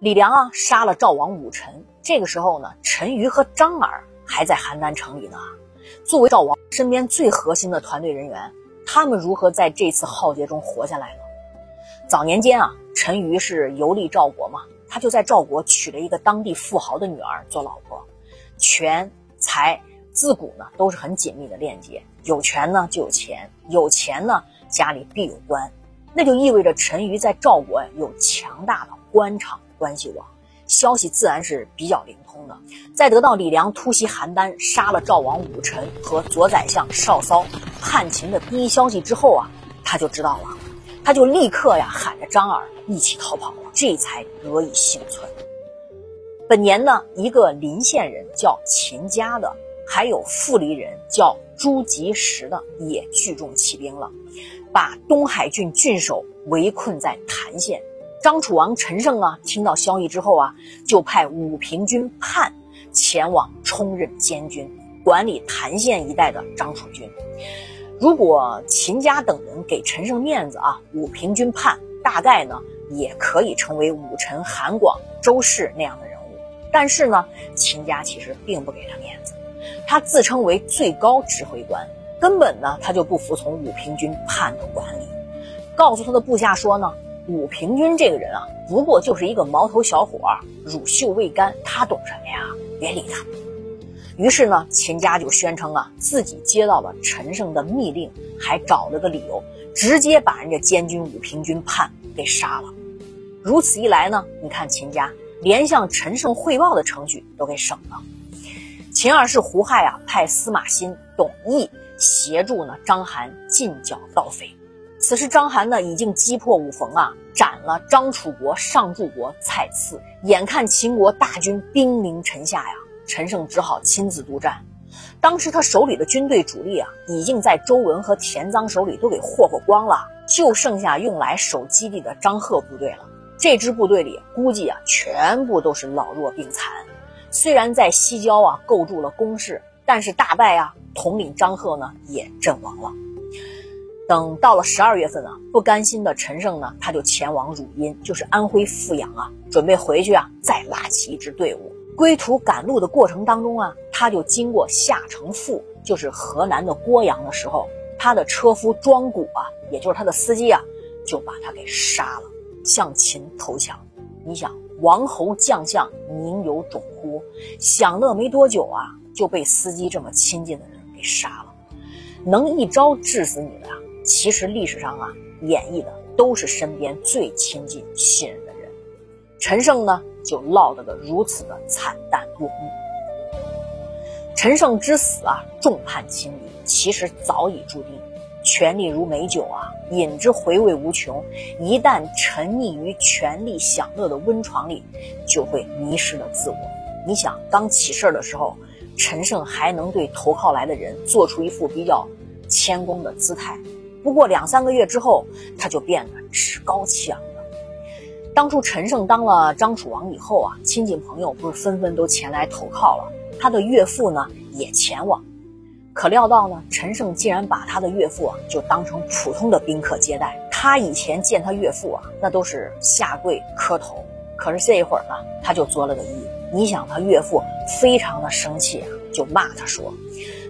李良啊杀了赵王武臣，这个时候呢，陈馀和张耳还在邯郸城里呢。作为赵王身边最核心的团队人员，他们如何在这次浩劫中活下来呢？早年间啊，陈馀是游历赵国嘛，他就在赵国娶了一个当地富豪的女儿做老婆，权财自古呢都是很紧密的链接，有权呢就有钱，有钱呢家里必有官，那就意味着陈馀在赵国有强大的官场。关系网，消息自然是比较灵通的。在得到李良突袭邯郸、杀了赵王武臣和左宰相邵骚叛秦的第一消息之后啊，他就知道了，他就立刻呀喊着张耳一起逃跑了，这才得以幸存。本年呢，一个临县人叫秦家的，还有富离人叫朱吉时的，也聚众起兵了，把东海郡郡守围困在谭县。张楚王陈胜啊，听到消息之后啊，就派武平君叛前往充任监军，管理谭县一带的张楚军。如果秦家等人给陈胜面子啊，武平君叛大概呢也可以成为武臣韩广、周氏那样的人物。但是呢，秦家其实并不给他面子，他自称为最高指挥官，根本呢他就不服从武平君叛的管理，告诉他的部下说呢。武平君这个人啊，不过就是一个毛头小伙，乳臭未干，他懂什么呀？别理他。于是呢，秦家就宣称啊，自己接到了陈胜的密令，还找了个理由，直接把人家监军武平君判给杀了。如此一来呢，你看秦家连向陈胜汇报的程序都给省了。秦二世胡亥啊，派司马欣、董翳协助呢章邯进剿盗匪。此时，章邯呢已经击破五冯啊，斩了张楚国上柱国蔡赐。眼看秦国大军兵临城下呀，陈胜只好亲自督战。当时他手里的军队主力啊，已经在周文和田臧手里都给霍霍光了，就剩下用来守基地的张贺部队了。这支部队里估计啊，全部都是老弱病残。虽然在西郊啊构筑了工事，但是大败啊，统领张贺呢也阵亡了。等到了十二月份啊，不甘心的陈胜呢，他就前往汝阴，就是安徽阜阳啊，准备回去啊，再拉起一支队伍。归途赶路的过程当中啊，他就经过夏城阜，就是河南的郭阳的时候，他的车夫庄贾啊，也就是他的司机啊，就把他给杀了，向秦投降。你想，王侯将相宁有种乎？享乐没多久啊，就被司机这么亲近的人给杀了，能一招致死你的呀？其实历史上啊，演绎的都是身边最亲近、信任的人。陈胜呢，就落得个如此的惨淡落幕。陈胜之死啊，众叛亲离，其实早已注定。权力如美酒啊，饮之回味无穷。一旦沉溺于权力享乐的温床里，就会迷失了自我。你想，刚起事儿的时候，陈胜还能对投靠来的人做出一副比较谦恭的姿态。不过两三个月之后，他就变得趾高气昂了。当初陈胜当了张楚王以后啊，亲戚朋友不是纷纷都前来投靠了，他的岳父呢也前往。可料到呢，陈胜竟然把他的岳父啊就当成普通的宾客接待。他以前见他岳父啊，那都是下跪磕头。可是这一会儿呢，他就作了个揖。你想，他岳父非常的生气啊，就骂他说：“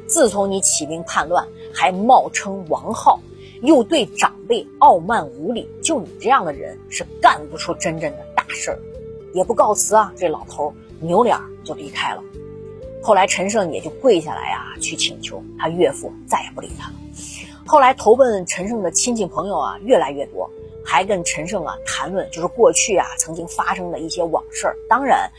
自从你起兵叛乱，还冒称王号。”又对长辈傲慢无礼，就你这样的人是干不出真正的大事儿，也不告辞啊！这老头扭脸就离开了。后来陈胜也就跪下来啊，去请求他岳父再也不理他了。后来投奔陈胜的亲戚朋友啊越来越多，还跟陈胜啊谈论就是过去啊曾经发生的一些往事。当然，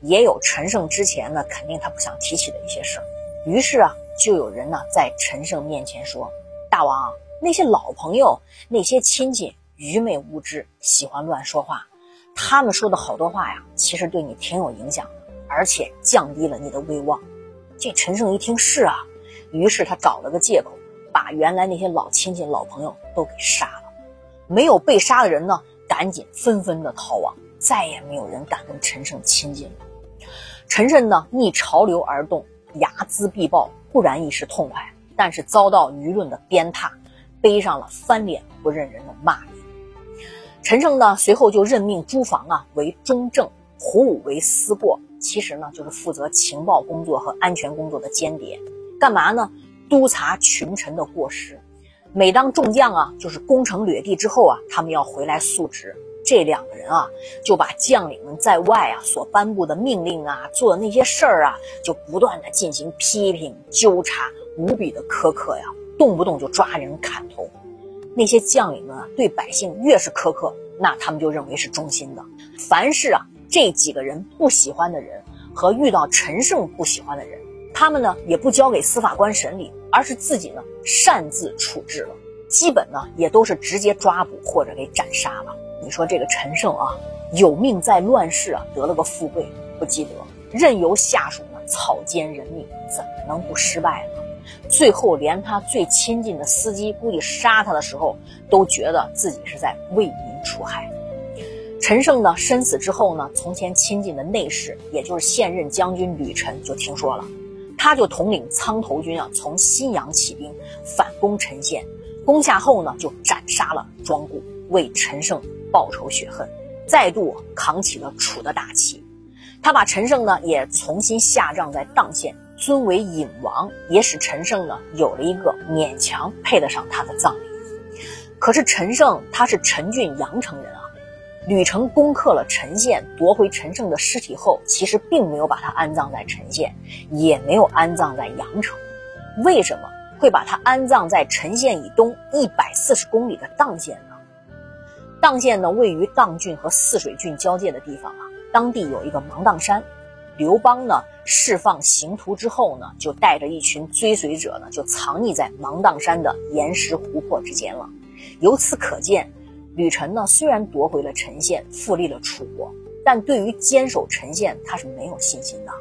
也有陈胜之前呢肯定他不想提起的一些事儿。于是啊，就有人呢在陈胜面前说：“大王。”那些老朋友，那些亲戚愚昧无知，喜欢乱说话。他们说的好多话呀，其实对你挺有影响的，而且降低了你的威望。这陈胜一听是啊，于是他找了个借口，把原来那些老亲戚、老朋友都给杀了。没有被杀的人呢，赶紧纷纷的逃亡，再也没有人敢跟陈胜亲近了。陈胜呢，逆潮流而动，睚眦必报，固然一时痛快，但是遭到舆论的鞭挞。背上了翻脸不认人的骂名。陈胜呢，随后就任命朱房啊为中正，胡武为司过，其实呢就是负责情报工作和安全工作的间谍。干嘛呢？督察群臣的过失。每当众将啊就是攻城掠地之后啊，他们要回来述职。这两个人啊，就把将领们在外啊所颁布的命令啊，做的那些事儿啊，就不断的进行批评纠察，无比的苛刻呀，动不动就抓人砍头。那些将领们啊，对百姓越是苛刻，那他们就认为是忠心的。凡是啊这几个人不喜欢的人和遇到陈胜不喜欢的人，他们呢也不交给司法官审理，而是自己呢擅自处置了。基本呢也都是直接抓捕或者给斩杀了。你说这个陈胜啊，有命在乱世啊，得了个富贵，不积德，任由下属呢草菅人命，怎么能不失败呢？最后连他最亲近的司机，估计杀他的时候，都觉得自己是在为民除害。陈胜呢，身死之后呢，从前亲近的内侍，也就是现任将军吕臣，就听说了，他就统领苍头军啊，从新阳起兵反攻陈县，攻下后呢，就斩杀了庄固，为陈胜。报仇雪恨，再度扛起了楚的大旗。他把陈胜呢也重新下葬在砀县，尊为隐王，也使陈胜呢有了一个勉强配得上他的葬礼。可是陈胜他是陈郡阳城人啊，吕城攻克了陈县，夺回陈胜的尸体后，其实并没有把他安葬在陈县，也没有安葬在阳城。为什么会把他安葬在陈县以东一百四十公里的砀县呢？砀县呢，位于砀郡和泗水郡交界的地方啊。当地有一个芒砀山，刘邦呢释放刑徒之后呢，就带着一群追随者呢，就藏匿在芒砀山的岩石湖泊之间了。由此可见，吕臣呢虽然夺回了陈县，复立了楚国，但对于坚守陈县，他是没有信心的。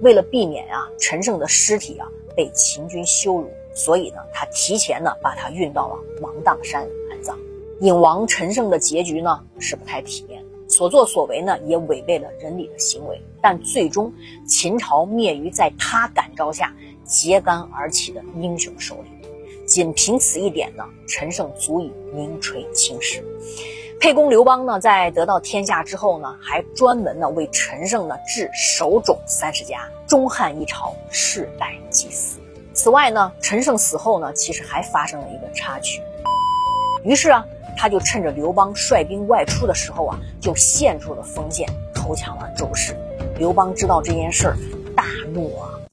为了避免啊陈胜的尸体啊被秦军羞辱，所以呢，他提前呢把他运到了芒砀山影。王陈胜的结局呢是不太体面，所作所为呢也违背了仁礼的行为，但最终秦朝灭于在他感召下揭竿而起的英雄手里。仅凭此一点呢，陈胜足以名垂青史。沛公刘邦呢，在得到天下之后呢，还专门呢为陈胜呢置首冢三十家，中汉一朝世代祭祀。此外呢，陈胜死后呢，其实还发生了一个插曲，于是啊。他就趁着刘邦率兵外出的时候啊，就献出了封建，投降了周氏。刘邦知道这件事儿，大怒啊。